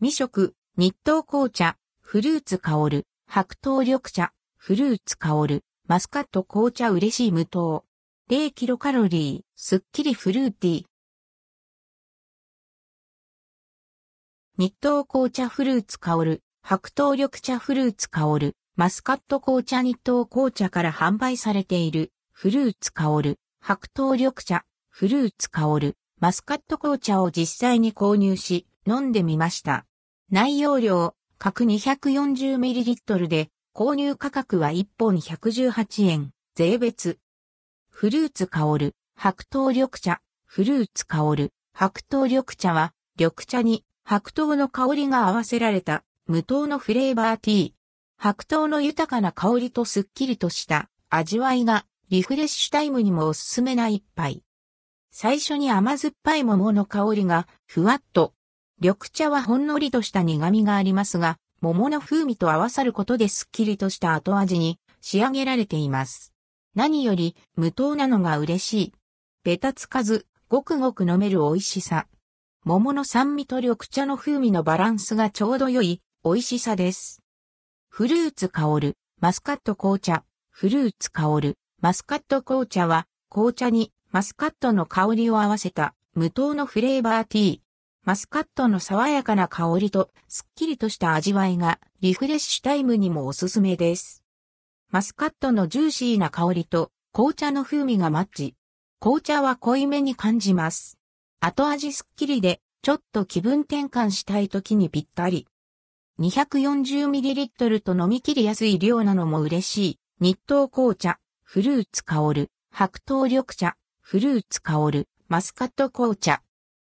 未食、日東紅茶、フルーツ香る、白桃緑茶、フルーツ香る、マスカット紅茶嬉しい無糖。0キロカロリー、すっきりフルーティー。日東紅茶フルーツ香る、白桃緑茶フルーツ香る、マスカット紅茶日東紅茶から販売されている、フルーツ香る、白桃緑茶、フルーツ香る、マスカット紅茶を実際に購入し、飲んでみました。内容量、各 240ml で、購入価格は1本118円、税別。フルーツ香る、白桃緑茶、フルーツ香る、白桃緑茶は、緑茶に白桃の香りが合わせられた無糖のフレーバーティー。白桃の豊かな香りとすっきりとした味わいがリフレッシュタイムにもおすすめな一杯。最初に甘酸っぱい桃の香りがふわっと。緑茶はほんのりとした苦味がありますが、桃の風味と合わさることですっきりとした後味に仕上げられています。何より無糖なのが嬉しい。ベタつかず、ごくごく飲める美味しさ。桃の酸味と緑茶の風味のバランスがちょうど良い美味しさです。フルーツ香る、マスカット紅茶、フルーツ香る、マスカット紅茶は、紅茶にマスカットの香りを合わせた無糖のフレーバーティー。マスカットの爽やかな香りとすっきりとした味わいがリフレッシュタイムにもおすすめです。マスカットのジューシーな香りと紅茶の風味がマッチ。紅茶は濃いめに感じます。後味すっきりで、ちょっと気分転換したい時にぴったり。240ml と飲み切りやすい量なのも嬉しい。日東紅茶、フルーツ香る、白桃緑茶、フルーツ香る、マスカット紅茶。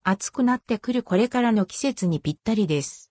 暑くなってくるこれからの季節にぴったりです。